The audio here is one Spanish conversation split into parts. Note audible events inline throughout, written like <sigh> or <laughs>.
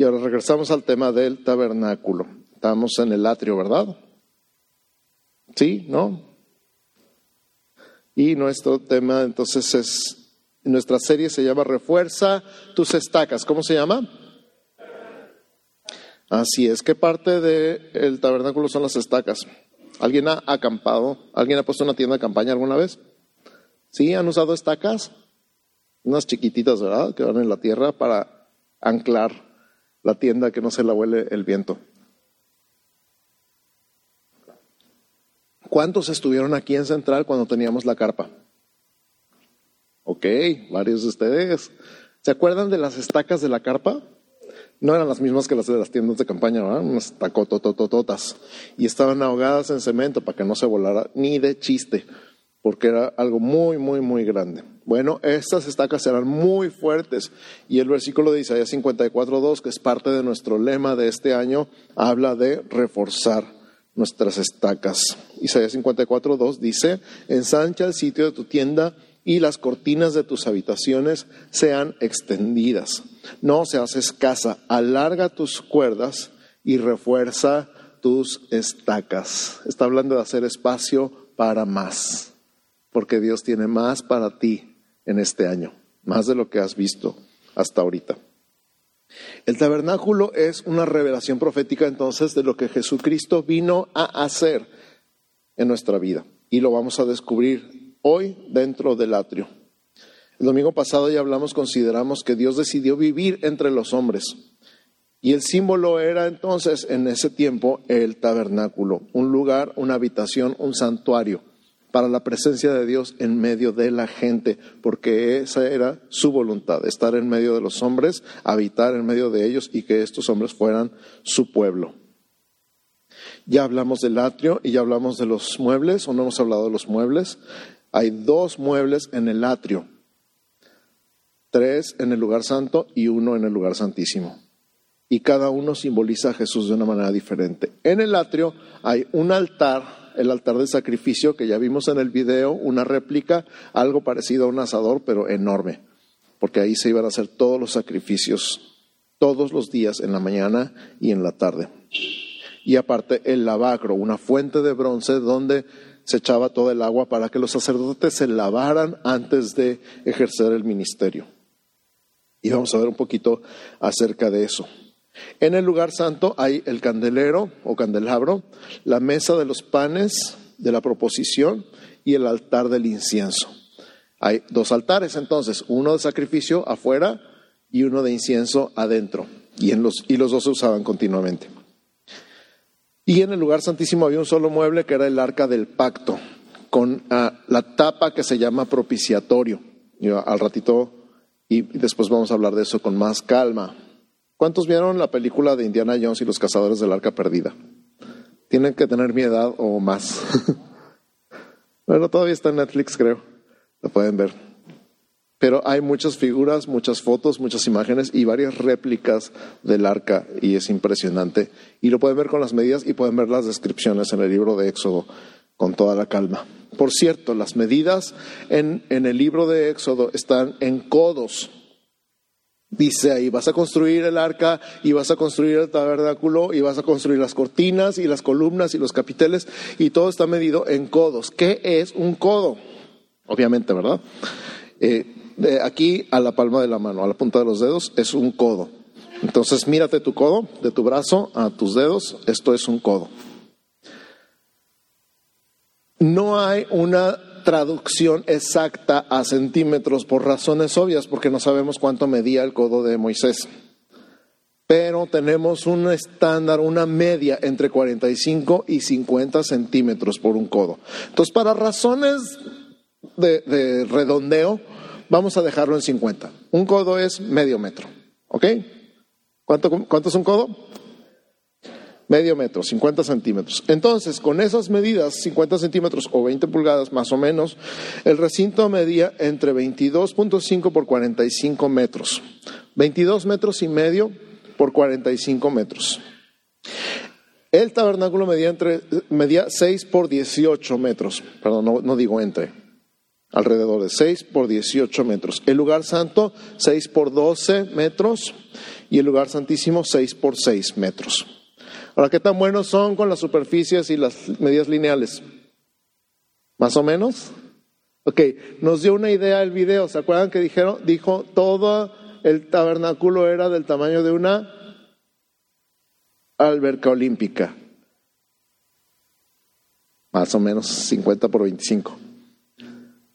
Y ahora regresamos al tema del tabernáculo. Estamos en el atrio, ¿verdad? ¿Sí? ¿No? Y nuestro tema entonces es, nuestra serie se llama Refuerza tus estacas. ¿Cómo se llama? Así es. ¿Qué parte del tabernáculo son las estacas? ¿Alguien ha acampado? ¿Alguien ha puesto una tienda de campaña alguna vez? ¿Sí? ¿Han usado estacas? Unas chiquititas, ¿verdad? Que van en la tierra para anclar la tienda que no se la huele el viento. ¿Cuántos estuvieron aquí en Central cuando teníamos la carpa? Ok, varios de ustedes. ¿Se acuerdan de las estacas de la carpa? No eran las mismas que las de las tiendas de campaña, ¿verdad? Unas tacototototas. Y estaban ahogadas en cemento para que no se volara ni de chiste, porque era algo muy, muy, muy grande. Bueno, estas estacas eran muy fuertes. Y el versículo de Isaías 54.2, que es parte de nuestro lema de este año, habla de reforzar nuestras estacas. Isaías 54, 2 dice, ensancha el sitio de tu tienda y las cortinas de tus habitaciones sean extendidas. No seas escasa, alarga tus cuerdas y refuerza tus estacas. Está hablando de hacer espacio para más, porque Dios tiene más para ti en este año, más de lo que has visto hasta ahorita. El tabernáculo es una revelación profética entonces de lo que Jesucristo vino a hacer en nuestra vida. Y lo vamos a descubrir hoy dentro del atrio. El domingo pasado ya hablamos, consideramos que Dios decidió vivir entre los hombres. Y el símbolo era entonces en ese tiempo el tabernáculo, un lugar, una habitación, un santuario para la presencia de Dios en medio de la gente, porque esa era su voluntad, estar en medio de los hombres, habitar en medio de ellos y que estos hombres fueran su pueblo. Ya hablamos del atrio y ya hablamos de los muebles, o no hemos hablado de los muebles. Hay dos muebles en el atrio, tres en el lugar santo y uno en el lugar santísimo. Y cada uno simboliza a Jesús de una manera diferente. En el atrio hay un altar el altar de sacrificio que ya vimos en el video, una réplica, algo parecido a un asador, pero enorme, porque ahí se iban a hacer todos los sacrificios todos los días, en la mañana y en la tarde. Y aparte el lavacro, una fuente de bronce donde se echaba todo el agua para que los sacerdotes se lavaran antes de ejercer el ministerio. Y vamos a ver un poquito acerca de eso. En el lugar santo hay el candelero o candelabro, la mesa de los panes de la proposición y el altar del incienso. Hay dos altares entonces, uno de sacrificio afuera y uno de incienso adentro. Y, los, dos se usaban continuamente. Y en el lugar santísimo había un solo mueble que era el arca del pacto, con ah, la tapa que se llama propiciatorio. al ratito, y después vamos a hablar de eso con más calma. ¿Cuántos vieron la película de Indiana Jones y los cazadores del arca perdida? Tienen que tener mi edad o más. <laughs> bueno, todavía está en Netflix, creo. Lo pueden ver. Pero hay muchas figuras, muchas fotos, muchas imágenes y varias réplicas del arca y es impresionante. Y lo pueden ver con las medidas y pueden ver las descripciones en el libro de Éxodo con toda la calma. Por cierto, las medidas en, en el libro de Éxodo están en codos Dice ahí, vas a construir el arca y vas a construir el tabernáculo y vas a construir las cortinas y las columnas y los capiteles y todo está medido en codos. ¿Qué es un codo? Obviamente, ¿verdad? Eh, de aquí a la palma de la mano, a la punta de los dedos, es un codo. Entonces, mírate tu codo, de tu brazo a tus dedos, esto es un codo. No hay una traducción exacta a centímetros por razones obvias, porque no sabemos cuánto medía el codo de Moisés. Pero tenemos un estándar, una media entre 45 y 50 centímetros por un codo. Entonces, para razones de, redondeo, vamos a dejarlo en 50. Un codo es medio metro. ¿Ok? ¿Cuánto, cuánto es un codo? Medio metro, 50 centímetros. Entonces, con esas medidas, 50 centímetros o 20 pulgadas más o menos, el recinto medía entre 22.5 por 45 metros. 22 metros y medio por 45 metros. El tabernáculo medía, entre, medía 6 por 18 metros. Perdón, no, no digo entre. alrededor de 6 por 18 metros. El lugar santo, 6 por 12 metros. Y el lugar santísimo, 6 por 6 metros. Ahora, ¿qué tan buenos son con las superficies y las medidas lineales? ¿Más o menos? Ok, nos dio una idea el video. ¿Se acuerdan que dijeron, dijo todo el tabernáculo era del tamaño de una alberca olímpica? Más o menos 50 por 25.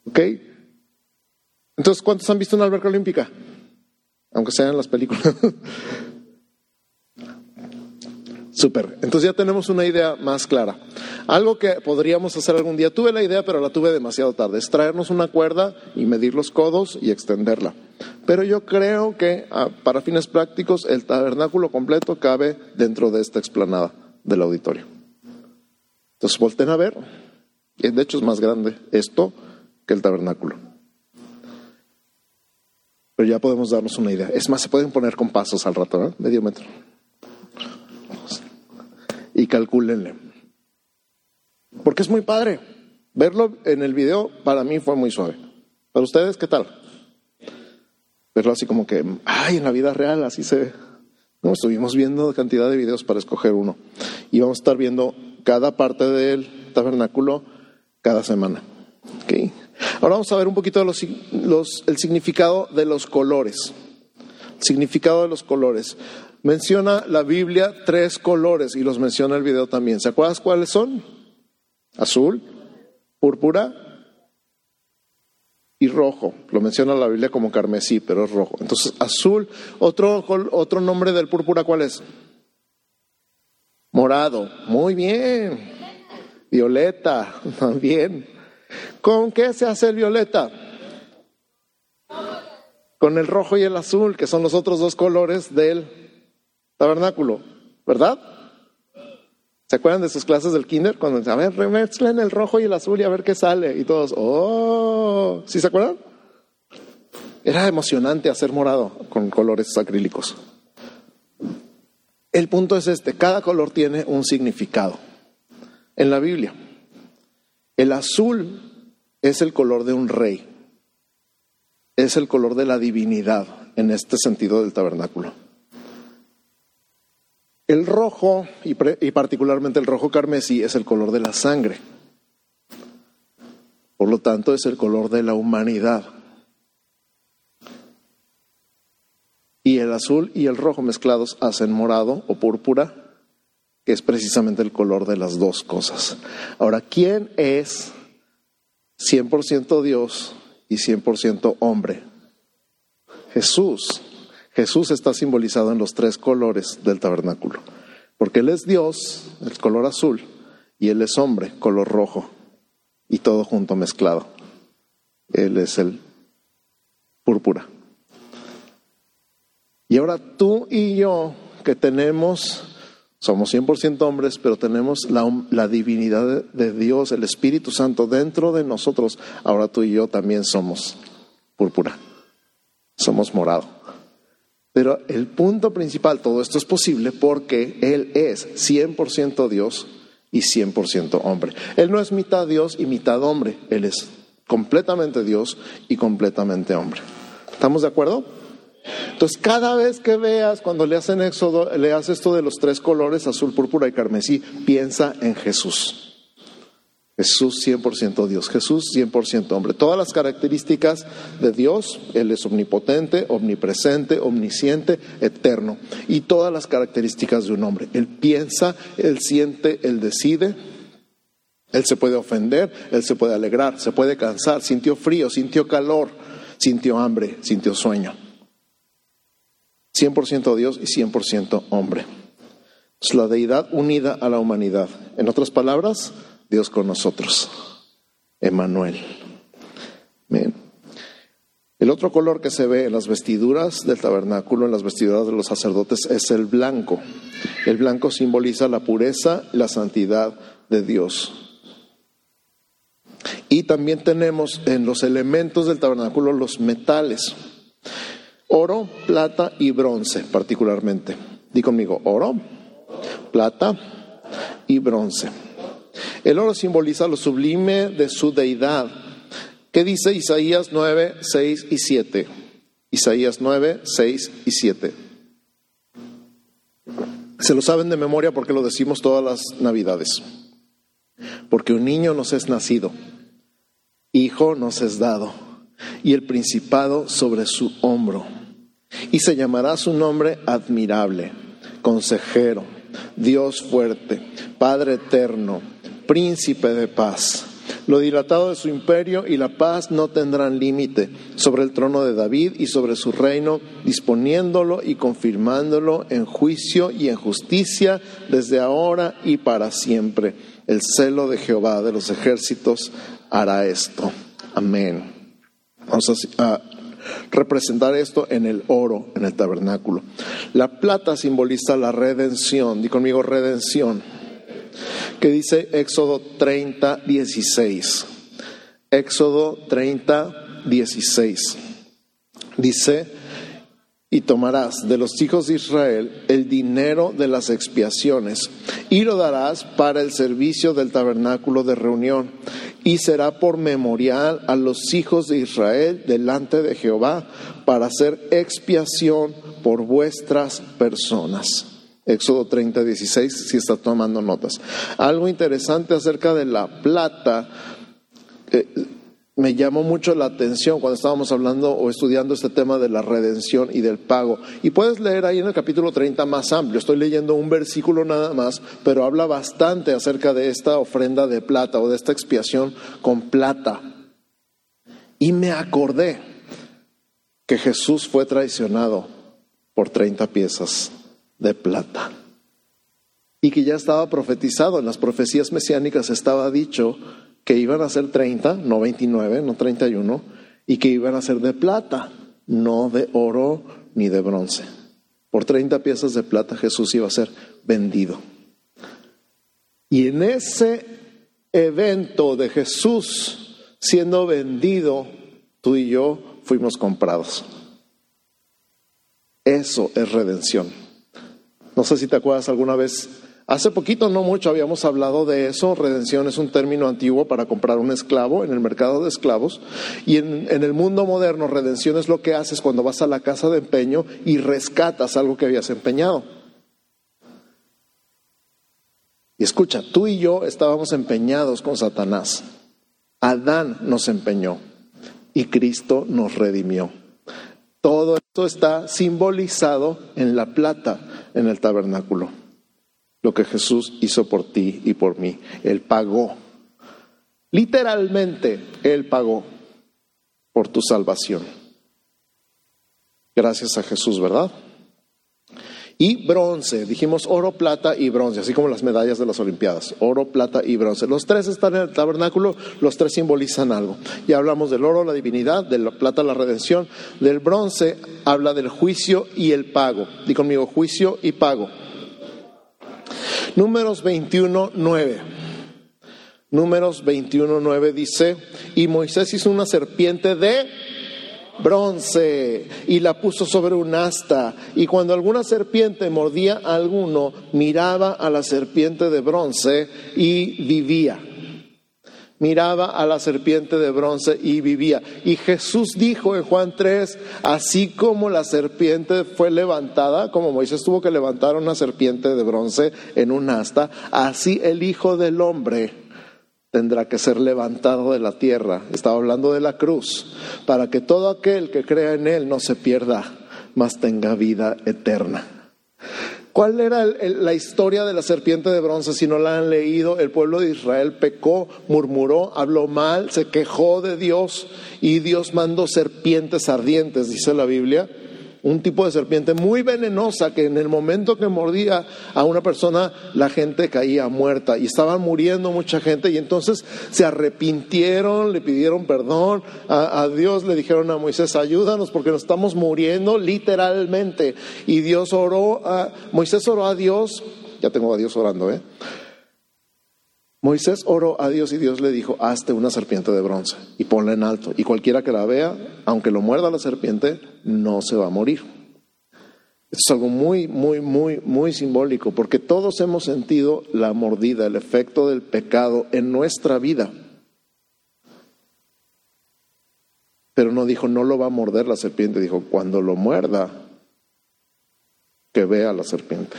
¿Ok? Entonces, ¿cuántos han visto una alberca olímpica? Aunque sean las películas. <laughs> Súper. Entonces ya tenemos una idea más clara. Algo que podríamos hacer algún día, tuve la idea, pero la tuve demasiado tarde, es traernos una cuerda y medir los codos y extenderla. Pero yo creo que ah, para fines prácticos el tabernáculo completo cabe dentro de esta explanada del auditorio. Entonces volten a ver, de hecho es más grande esto que el tabernáculo. Pero ya podemos darnos una idea. Es más, se pueden poner con pasos al rato, ¿no? Medio metro y calcúlenle. Porque es muy padre. Verlo en el video para mí fue muy suave. Para ustedes, ¿qué tal? Verlo así como que, ay, en la vida real así se ve. No, estuvimos viendo cantidad de videos para escoger uno. Y vamos a estar viendo cada parte del tabernáculo cada semana. ¿Okay? Ahora vamos a ver un poquito el significado de los colores. significado de los colores. Menciona la Biblia tres colores y los menciona el video también. ¿Se acuerdas cuáles son? Azul, púrpura y rojo. Lo menciona la Biblia como carmesí, pero es rojo. Entonces, azul, otro, otro nombre del púrpura, ¿cuál es? Morado. Muy bien. Violeta, <laughs> también. ¿Con qué se hace el violeta? Con el rojo y el azul, que son los otros dos colores del tabernáculo, ¿verdad? ¿Se acuerdan de sus clases del kinder? Cuando a ver, remezclen el rojo y el azul y a ver qué sale. Y todos, oh, ¿sí se acuerdan? Era emocionante hacer morado con colores acrílicos. El punto es este, cada color tiene un significado. En la Biblia, el azul es el color de un rey, es el color de la divinidad en este sentido del tabernáculo. El rojo, y, particularmente el rojo carmesí, es el color de la sangre. Por lo tanto, es el color de la humanidad. Y el azul y el rojo mezclados hacen morado o púrpura, que es precisamente el color de las dos cosas. Ahora, ¿quién es 100% Dios y 100% hombre? Jesús. Jesús está simbolizado en los tres colores del tabernáculo, porque Él es Dios, el color azul, y Él es hombre, color rojo, y todo junto mezclado. Él es el púrpura. Y ahora tú y yo, que tenemos, somos 100% hombres, pero tenemos la, la divinidad de Dios, el Espíritu Santo dentro de nosotros, ahora tú y yo también somos púrpura, somos morado. Pero el punto principal, todo esto es posible porque Él es 100% Dios y 100% hombre. Él no es mitad Dios y mitad hombre, Él es completamente Dios y completamente hombre. ¿Estamos de acuerdo? Entonces, cada vez que veas, cuando le hacen éxodo, leas esto de los tres colores, azul, púrpura y carmesí, piensa en Jesús. Jesús 100% Dios, Jesús 100% hombre. Todas las características de Dios, Él es omnipotente, omnipresente, omnisciente, eterno. Y todas las características de un hombre. Él piensa, Él siente, Él decide. Él se puede ofender, Él se puede alegrar, se puede cansar, sintió frío, sintió calor, sintió hambre, sintió sueño. 100% Dios y 100% hombre. Es la deidad unida a la humanidad. En otras palabras, Dios con nosotros. Emanuel. El otro color que se ve en las vestiduras del tabernáculo, en las vestiduras de los sacerdotes, es el blanco. El blanco simboliza la pureza y la santidad de Dios. Y también tenemos en los elementos del tabernáculo los metales. Oro, plata y bronce particularmente. Di conmigo, oro, plata y bronce. El oro simboliza lo sublime de su deidad, ¿Qué dice Isaías 9, 6 y 7? Isaías 9, 6 y 7. Se lo saben de memoria porque lo decimos todas las navidades. Porque un niño nos es nacido, hijo nos es dado, y el principado sobre su hombro. Y se llamará su nombre admirable, consejero, Dios fuerte, Padre eterno, príncipe de paz. Lo dilatado de su imperio y la paz no tendrán límite sobre el trono de David y sobre su reino, disponiéndolo y confirmándolo en juicio y en justicia desde ahora y para siempre. El celo de Jehová de los ejércitos hará esto. Amén. Vamos a, representar esto en el oro, en el tabernáculo. La plata simboliza la redención. Di conmigo redención que dice Éxodo 30, 16. Éxodo 30, 16. Dice, y tomarás de los hijos de Israel el dinero de las expiaciones y lo darás para el servicio del tabernáculo de reunión y será por memorial a los hijos de Israel delante de Jehová para hacer expiación por vuestras personas. Éxodo 30, 16, si está tomando notas. Algo interesante acerca de la plata, eh, me llamó mucho la atención cuando estábamos hablando o estudiando este tema de la redención y del pago. Y puedes leer ahí en el capítulo 30 más amplio, estoy leyendo un versículo nada más, pero habla bastante acerca de esta ofrenda de plata o de esta expiación con plata. Y me acordé que Jesús fue traicionado por 30 piezas de plata. Y que ya estaba profetizado, en las profecías mesiánicas estaba dicho que iban a ser 30, no 29, no 31, y que iban a ser de plata, no de oro ni de bronce. Por 30 piezas de plata Jesús iba a ser vendido. Y en ese evento de Jesús siendo vendido, tú y yo fuimos comprados. Eso es redención. No sé si te acuerdas alguna vez, hace poquito, no mucho, habíamos hablado de eso. Redención es un término antiguo para comprar un esclavo en el mercado de esclavos. Y en, el mundo moderno, redención es lo que haces cuando vas a la casa de empeño y rescatas algo que habías empeñado. Y escucha, tú y yo estábamos empeñados con Satanás. Adán nos empeñó y Cristo nos redimió. Todo esto está simbolizado en la plata en el tabernáculo. Lo que Jesús hizo por ti y por mí. Él pagó. Literalmente, Él pagó por tu salvación. Gracias a Jesús, ¿verdad? Y bronce, dijimos oro, plata y bronce, así como las medallas de las Olimpiadas, oro, plata y bronce. Los tres están en el tabernáculo, los tres simbolizan algo. Ya hablamos del oro, la divinidad, de la plata, la redención, del bronce habla del juicio y el pago. Di conmigo, juicio y pago. Números 21, 9. Números 21, 9 dice, y Moisés hizo una serpiente de bronce y la puso sobre un asta. Y cuando alguna serpiente mordía a alguno, miraba a la serpiente de bronce y vivía. Miraba a la serpiente de bronce y vivía. Y Jesús dijo en Juan 3, así como la serpiente fue levantada, como Moisés tuvo que levantar una serpiente de bronce en un asta, así el Hijo del Hombre tendrá que ser levantado de la tierra. Estaba hablando de la cruz, para que todo aquel que crea en Él no se pierda, mas tenga vida eterna. ¿Cuál era la historia de la serpiente de bronce? Si no la han leído, el pueblo de Israel pecó, murmuró, habló mal, se quejó de Dios y Dios mandó serpientes ardientes, dice la Biblia un tipo de serpiente muy venenosa que en el momento que mordía a una persona la gente caía muerta y estaban muriendo mucha gente y entonces se arrepintieron, le pidieron perdón a, Dios, le dijeron a Moisés, ayúdanos porque nos estamos muriendo literalmente. Y Dios oró, a, Moisés oró a Dios, ya tengo a Dios orando, ¿eh? Moisés oró a Dios y Dios le dijo, hazte una serpiente de bronce y ponla en alto. Y cualquiera que la vea, aunque lo muerda la serpiente, no se va a morir. Es algo muy, muy, muy, muy simbólico, porque todos hemos sentido la mordida, el efecto del pecado en nuestra vida. Pero no dijo, no lo va a morder la serpiente, dijo, cuando lo muerda, que vea la serpiente.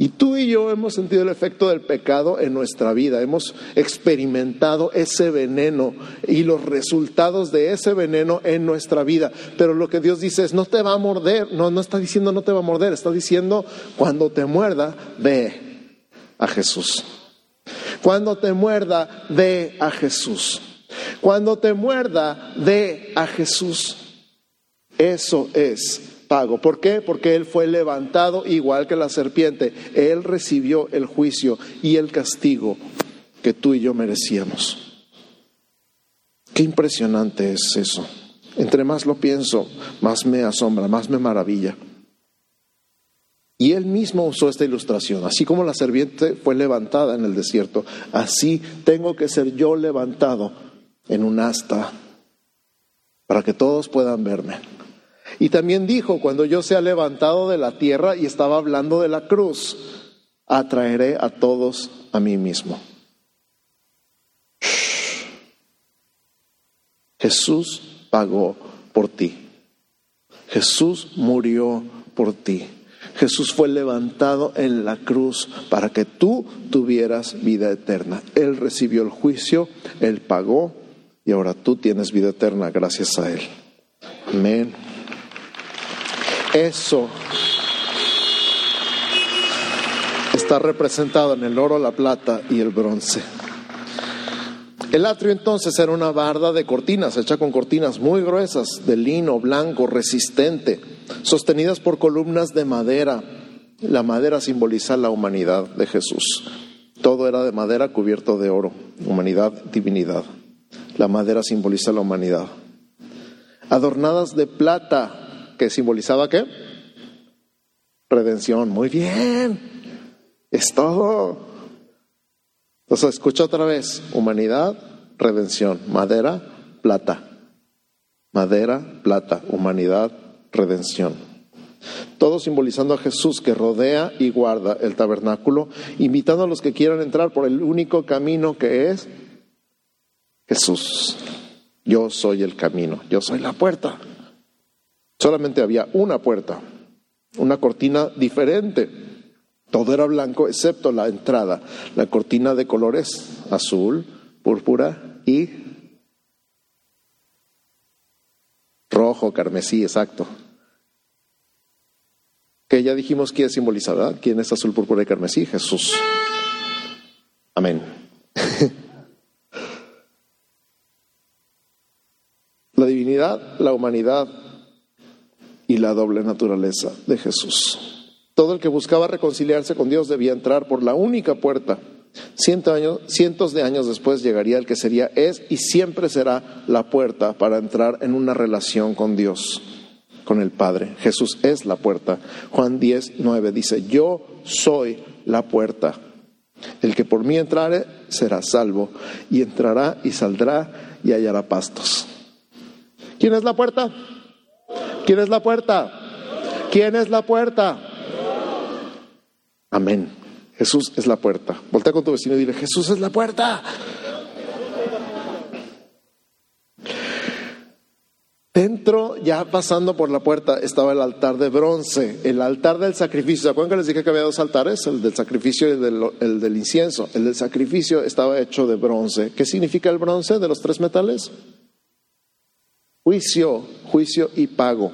Y tú y yo hemos sentido el efecto del pecado en nuestra vida, hemos experimentado ese veneno y los resultados de ese veneno en nuestra vida. Pero lo que Dios dice es, no te va a morder, no, no está diciendo no te va a morder, está diciendo, cuando te muerda, ve a Jesús. Cuando te muerda, ve a Jesús. Cuando te muerda, ve a Jesús. Eso es pago. ¿Por qué? Porque Él fue levantado igual que la serpiente. Él recibió el juicio y el castigo que tú y yo merecíamos. Qué impresionante es eso. Entre más lo pienso, más me asombra, más me maravilla. Y él mismo usó esta ilustración. Así como la serpiente fue levantada en el desierto, así tengo que ser yo levantado en un asta para que todos puedan verme. Y también dijo, cuando yo sea levantado de la tierra, y estaba hablando de la cruz, atraeré a todos a mí mismo. Jesús pagó por ti. Jesús murió por ti. Jesús fue levantado en la cruz para que tú tuvieras vida eterna. Él recibió el juicio, Él pagó y ahora tú tienes vida eterna gracias a Él. Amén. Eso está representado en el oro, la plata y el bronce. El atrio entonces era una barda de cortinas, hecha con cortinas muy gruesas, de lino blanco, resistente, sostenidas por columnas de madera. La madera simboliza la humanidad de Jesús. Todo era de madera cubierto de oro, humanidad, divinidad. La madera simboliza la humanidad. Adornadas de plata, que simbolizaba qué? Redención. Muy bien. Es todo. Entonces, escucha otra vez. Humanidad, redención. Madera, plata. Madera, plata. Humanidad, redención. Todo simbolizando a Jesús que rodea y guarda el tabernáculo, invitando a los que quieran entrar por el único camino que es Jesús. Yo soy el camino, yo soy la puerta. Solamente había una puerta, una cortina diferente. Todo era blanco excepto la entrada, la cortina de colores azul, púrpura y rojo, carmesí, exacto. Que ya dijimos quién simbolizar, ¿verdad? ¿Quién es azul, púrpura y carmesí? Jesús. Amén. <laughs> la divinidad, la humanidad, y la doble naturaleza de Jesús. Todo el que buscaba reconciliarse con Dios debía entrar por la única puerta. cientos de años después llegaría el que sería, es y siempre será la puerta para entrar en una relación con Dios, con el Padre. Jesús es la puerta. Juan 10, 9 dice, yo soy la puerta. El que por mí entrare será salvo y entrará y saldrá y hallará pastos. ¿Quién es la puerta? ¿Quién es la puerta? ¿Quién es la puerta? Amén. Jesús es la puerta. Voltea con tu vecino y dile, Jesús es la puerta. Dentro, ya pasando por la puerta, estaba el altar de bronce, el altar del sacrificio. ¿Se acuerdan que les dije que había dos altares? El del sacrificio y el del, el del incienso. El del sacrificio estaba hecho de bronce. ¿Qué significa el bronce de los tres metales? Juicio, juicio y pago.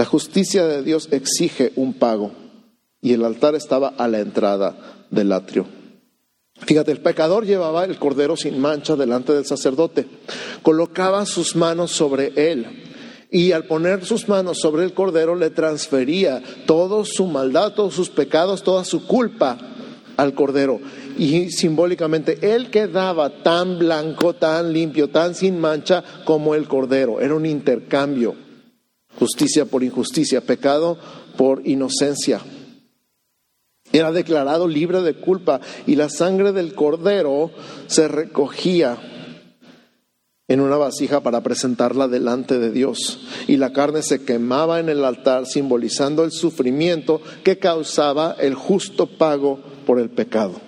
La justicia de Dios exige un pago y el altar estaba a la entrada del atrio. Fíjate, el pecador llevaba el cordero sin mancha delante del sacerdote, colocaba sus manos sobre él y al poner sus manos sobre el cordero le transfería toda su maldad, todos sus pecados, toda su culpa al cordero y simbólicamente él quedaba tan blanco, tan limpio, tan sin mancha como el cordero. Era un intercambio, justicia por injusticia, pecado por inocencia. Era declarado libre de culpa y la sangre del cordero se recogía en una vasija para presentarla delante de Dios. Y la carne se quemaba en el altar simbolizando el sufrimiento que causaba el justo pago por el pecado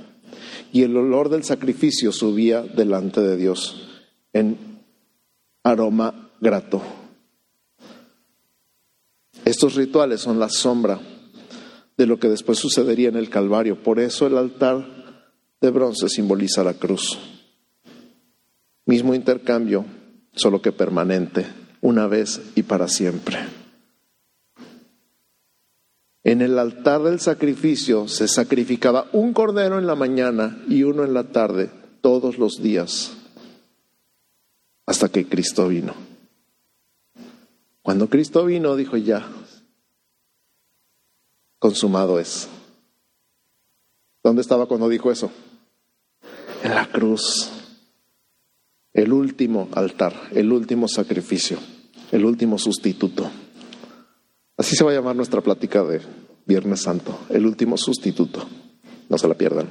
y el olor del sacrificio subía delante de Dios en aroma grato. Estos rituales son la sombra de lo que después sucedería en el Calvario. Por eso el altar de bronce simboliza la cruz. Mismo intercambio, solo que permanente, una vez y para siempre. En el altar del sacrificio se sacrificaba un cordero en la mañana y uno en la tarde, todos los días, hasta que Cristo vino. Cuando Cristo vino, dijo ya, consumado es. ¿Dónde estaba cuando dijo eso? En la cruz. El último altar, el último sacrificio, el último sustituto. Así se va a llamar nuestra plática de Viernes Santo, el último sustituto. No se la pierdan.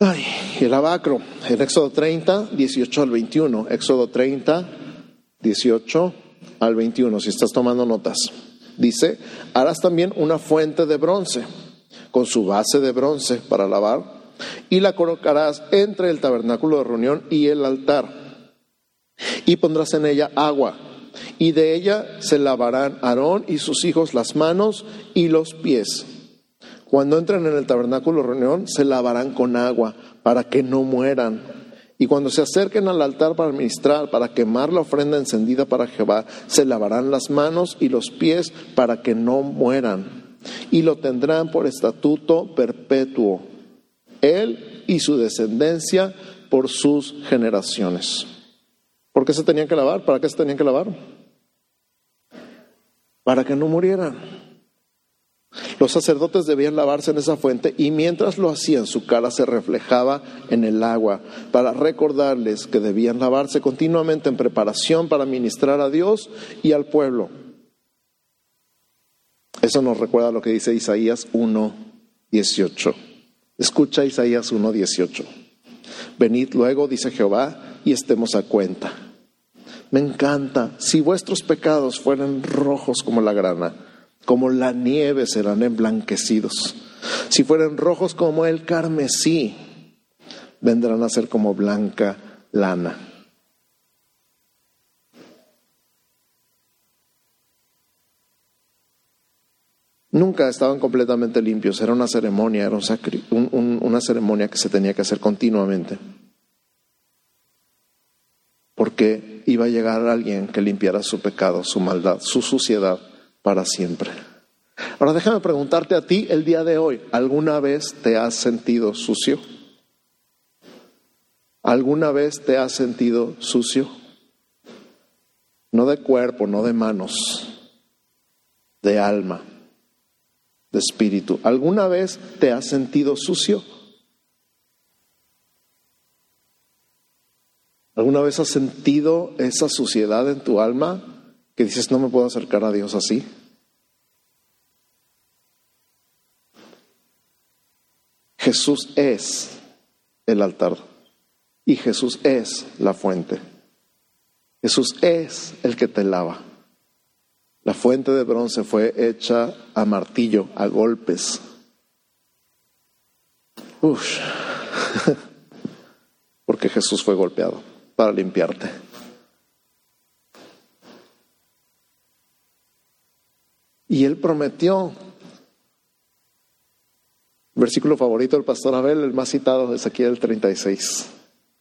Ay, el abacro, en Éxodo 30, 18 al 21. Éxodo 30, 18 al 21, si estás tomando notas. Dice, harás también una fuente de bronce, con su base de bronce para lavar, y la colocarás entre el tabernáculo de reunión y el altar. Y pondrás en ella agua y de ella se lavarán Aarón y sus hijos las manos y los pies. Cuando entren en el tabernáculo de reunión, se lavarán con agua para que no mueran. Y cuando se acerquen al altar para ministrar, para quemar la ofrenda encendida para Jehová, se lavarán las manos y los pies para que no mueran. Y lo tendrán por estatuto perpetuo, él y su descendencia por sus generaciones. ¿Por qué se tenían que lavar? ¿Para qué se tenían que lavar? Para que no murieran. Los sacerdotes debían lavarse en esa fuente y mientras lo hacían su cara se reflejaba en el agua para recordarles que debían lavarse continuamente en preparación para ministrar a Dios y al pueblo. Eso nos recuerda lo que dice Isaías 1.18. Escucha Isaías 1.18. Venid luego, dice Jehová, y estemos a cuenta. Me encanta. Si vuestros pecados fueran rojos como la grana, como la nieve serán emblanquecidos. Si fueran rojos como el carmesí, vendrán a ser como blanca lana. Nunca estaban completamente limpios, era una ceremonia, era una ceremonia que se tenía que hacer continuamente porque iba a llegar alguien que limpiara su pecado, su maldad, su suciedad para siempre. Ahora déjame preguntarte a ti el día de hoy, ¿alguna vez te has sentido sucio? ¿Alguna vez te has sentido sucio? No de cuerpo, no de manos, de alma, de espíritu. ¿Alguna vez te has sentido sucio? ¿Alguna vez has sentido esa suciedad en tu alma que dices, no me puedo acercar a Dios así? Jesús es el altar y Jesús es la fuente. Jesús es el que te lava. La fuente de bronce fue hecha a martillo, a golpes. Uf. <laughs> Porque Jesús fue golpeado para limpiarte. Y él prometió, versículo favorito del pastor Abel, el más citado es aquí el 36,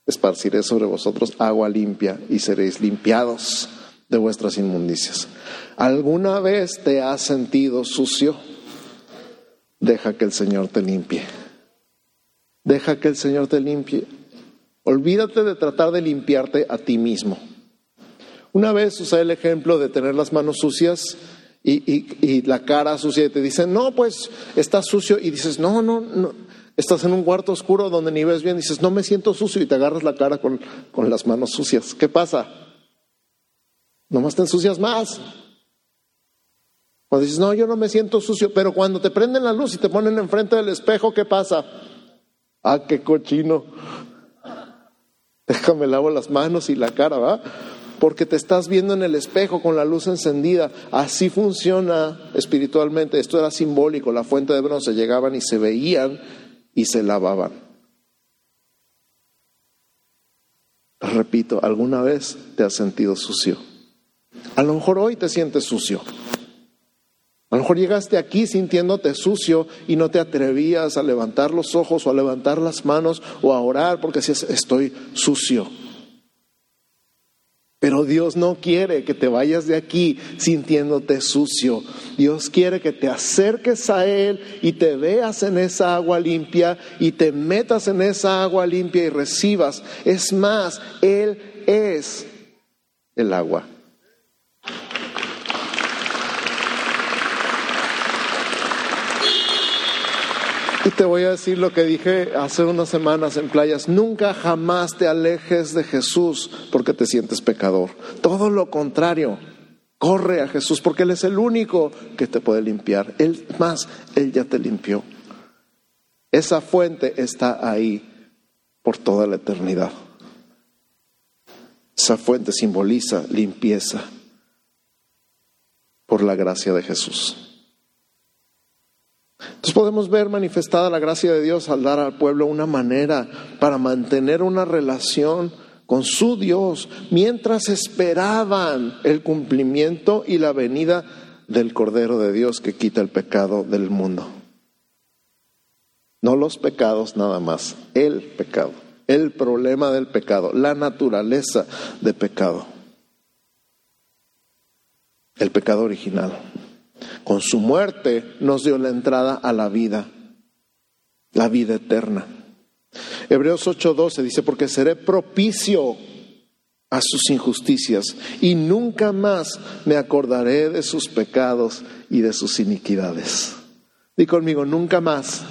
esparciré sobre vosotros agua limpia y seréis limpiados de vuestras inmundicias. ¿Alguna vez te has sentido sucio? Deja que el Señor te limpie. Deja que el Señor te limpie. Olvídate de tratar de limpiarte a ti mismo. Una vez usé el ejemplo de tener las manos sucias y, la cara sucia y te dicen, no, pues estás sucio y dices, no, no, no, estás en un cuarto oscuro donde ni ves bien, dices, no me siento sucio y te agarras la cara con, con las manos sucias. ¿Qué pasa? Nomás te ensucias más. Cuando dices, no, yo no me siento sucio, pero cuando te prenden la luz y te ponen enfrente del espejo, ¿qué pasa? Ah, qué cochino. Déjame lavo las manos y la cara, ¿va? Porque te estás viendo en el espejo con la luz encendida. Así funciona espiritualmente. Esto era simbólico. La fuente de bronce llegaban y se veían y se lavaban. Repito, ¿alguna vez te has sentido sucio? A lo mejor hoy te sientes sucio. A lo mejor llegaste aquí sintiéndote sucio y no te atrevías a levantar los ojos o a levantar las manos o a orar porque decías, estoy sucio. Pero Dios no quiere que te vayas de aquí sintiéndote sucio. Dios quiere que te acerques a Él y te veas en esa agua limpia y te metas en esa agua limpia y recibas. Es más, Él es el agua. Te voy a decir lo que dije hace unas semanas en playas, nunca jamás te alejes de Jesús porque te sientes pecador. Todo lo contrario, corre a Jesús porque Él es el único que te puede limpiar. Él más, Él ya te limpió. Esa fuente está ahí por toda la eternidad. Esa fuente simboliza limpieza por la gracia de Jesús. Entonces podemos ver manifestada la gracia de Dios al dar al pueblo una manera para mantener una relación con su Dios mientras esperaban el cumplimiento y la venida del Cordero de Dios que quita el pecado del mundo. No los pecados nada más, el pecado, el problema del pecado, la naturaleza de pecado, el pecado original. Con su muerte nos dio la entrada a la vida, la vida eterna. Hebreos 8:12 dice, porque seré propicio a sus injusticias y nunca más me acordaré de sus pecados y de sus iniquidades. Di conmigo, nunca más.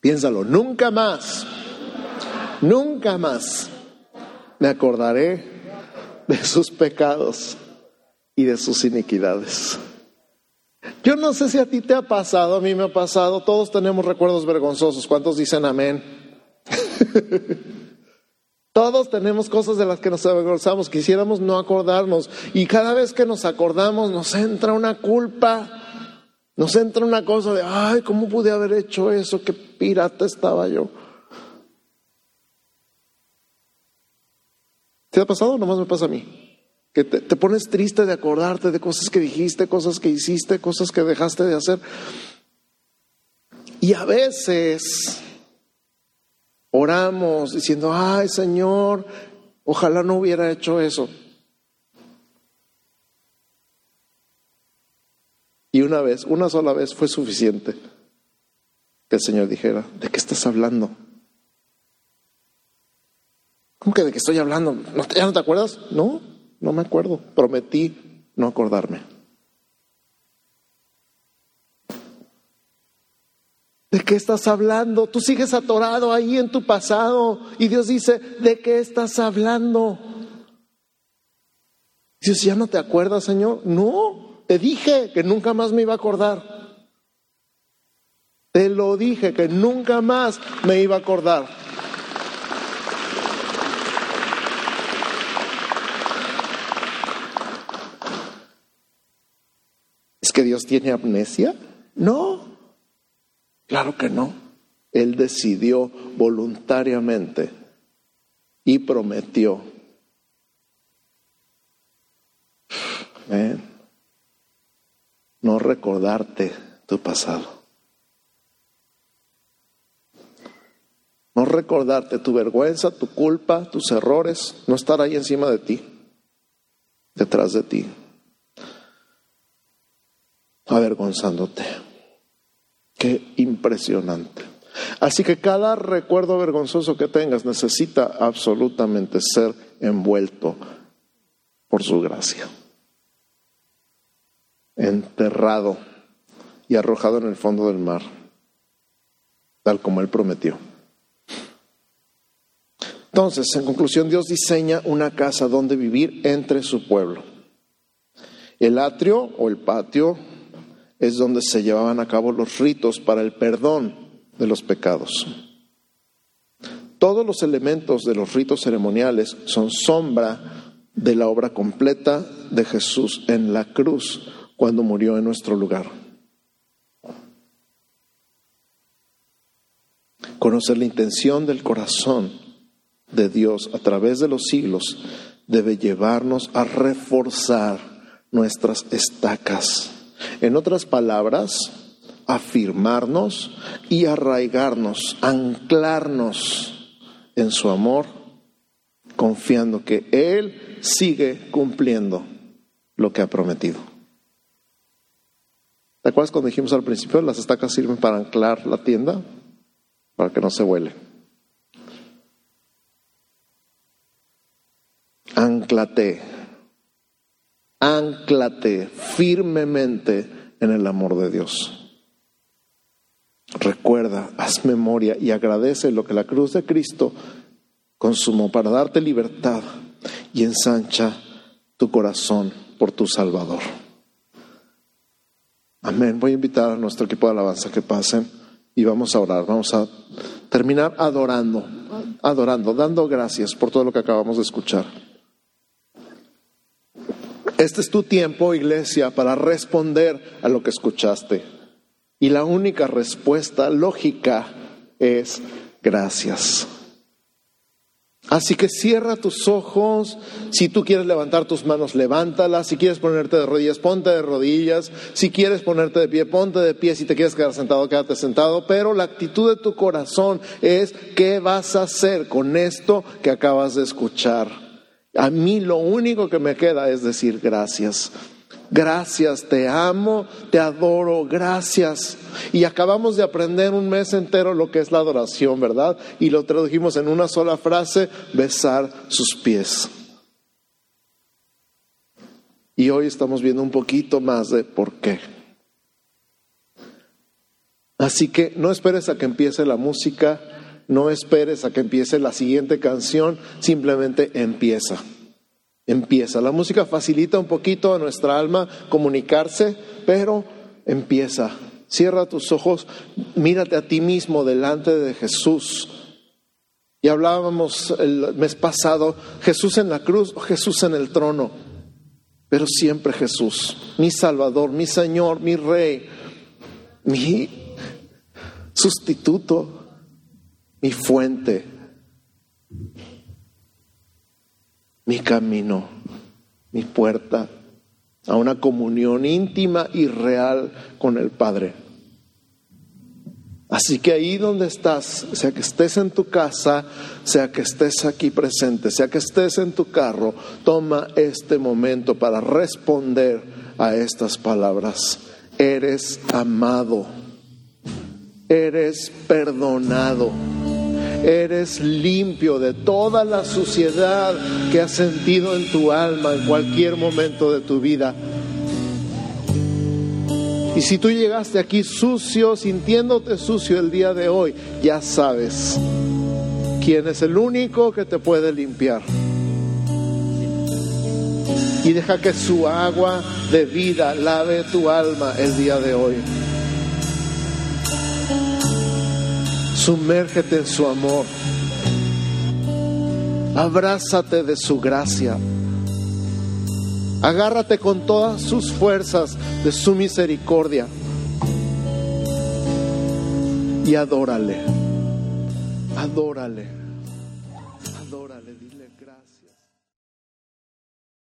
Piénsalo, nunca más, nunca más me acordaré de sus pecados y de sus iniquidades. Yo no sé si a ti te ha pasado, a mí me ha pasado, todos tenemos recuerdos vergonzosos. ¿Cuántos dicen amén? <laughs> todos tenemos cosas de las que nos avergonzamos, quisiéramos no acordarnos y cada vez que nos acordamos nos entra una culpa, nos entra una cosa de, ay, ¿cómo pude haber hecho eso? ¿Qué pirata estaba yo? ¿Te ha pasado o nomás me pasa a mí? Que te, pones triste de acordarte de cosas que dijiste, cosas que hiciste, cosas que dejaste de hacer. Y a veces oramos diciendo, ay Señor, ojalá no hubiera hecho eso. Y una vez, una sola vez fue suficiente que el Señor dijera, ¿de qué estás hablando? ¿Cómo que de qué estoy hablando? ¿Ya no te acuerdas? No, no me acuerdo, prometí no acordarme. ¿De qué estás hablando? Tú sigues atorado ahí en tu pasado y Dios dice, ¿de qué estás hablando? Dios, ¿ya no te acuerdas, Señor? No, te dije que nunca más me iba a acordar. Te lo dije que nunca más me iba a acordar. Que Dios tiene amnesia? No, claro que no. Él decidió voluntariamente y prometió. No recordarte tu pasado. No recordarte tu vergüenza, tu culpa, tus errores, no estar ahí encima de ti, detrás de ti avergonzándote. Qué impresionante. Así que cada recuerdo vergonzoso que tengas necesita absolutamente ser envuelto por su gracia, enterrado y arrojado en el fondo del mar, tal como Él prometió. Entonces, en conclusión, Dios diseña una casa donde vivir entre su pueblo. El atrio o el patio es donde se llevaban a cabo los ritos para el perdón de los pecados. Todos los elementos de los ritos ceremoniales son sombra de la obra completa de Jesús en la cruz cuando murió en nuestro lugar. Conocer la intención del corazón de Dios a través de los siglos debe llevarnos a reforzar nuestras estacas. En otras palabras, afirmarnos y arraigarnos, anclarnos en su amor, confiando que Él sigue cumpliendo lo que ha prometido. ¿Te acuerdas cuando dijimos al principio las estacas sirven para anclar la tienda? Para que no se huele. Anclate, anclate firmemente en el amor de Dios. Recuerda, haz memoria y agradece lo que la cruz de Cristo consumó para darte libertad y ensancha tu corazón por tu Salvador. Amén. Voy a invitar a nuestro equipo de alabanza que pasen y vamos a orar. Vamos a terminar adorando, adorando, dando gracias por todo lo que acabamos de escuchar. Este es tu tiempo, iglesia, para responder a lo que escuchaste. Y la única respuesta lógica es gracias. Así que cierra tus ojos. Si tú quieres levantar tus manos, levántalas. Si quieres ponerte de rodillas, ponte de rodillas. Si quieres ponerte de pie, ponte de pie. Si te quieres quedar sentado, quédate sentado. Pero la actitud de tu corazón es, ¿qué vas a hacer con esto que acabas de escuchar? A mí lo único que me queda es decir gracias. Gracias, te amo, te adoro, gracias. Y acabamos de aprender un mes entero lo que es la adoración, ¿verdad? Y lo tradujimos en una sola frase, besar sus pies. Y hoy estamos viendo un poquito más de por qué. Así que no esperes a que empiece la música, no esperes a que empiece la siguiente canción, simplemente empieza empieza. La música facilita un poquito a nuestra alma comunicarse, pero empieza. Cierra tus ojos, mírate a ti mismo delante de Jesús. Y hablábamos el mes pasado, Jesús en la cruz Jesús en el trono, pero siempre Jesús, mi Salvador, mi Señor, mi Rey, mi sustituto, mi fuente mi camino, mi puerta a una comunión íntima y real con el Padre. Así que ahí donde estás, sea que estés en tu casa, sea que estés aquí presente, sea que estés en tu carro, toma este momento para responder a estas palabras. Eres amado, eres perdonado Eres limpio de toda la suciedad que has sentido en tu alma en cualquier momento de tu vida. Y si tú llegaste aquí sucio, sintiéndote sucio el día de hoy, ya sabes quién es el único que te puede limpiar. Y deja que su agua de vida lave tu alma el día de hoy. Sumérgete en su amor. Abrázate de su gracia. Agárrate con todas sus fuerzas de su misericordia. Y adórale. Adórale.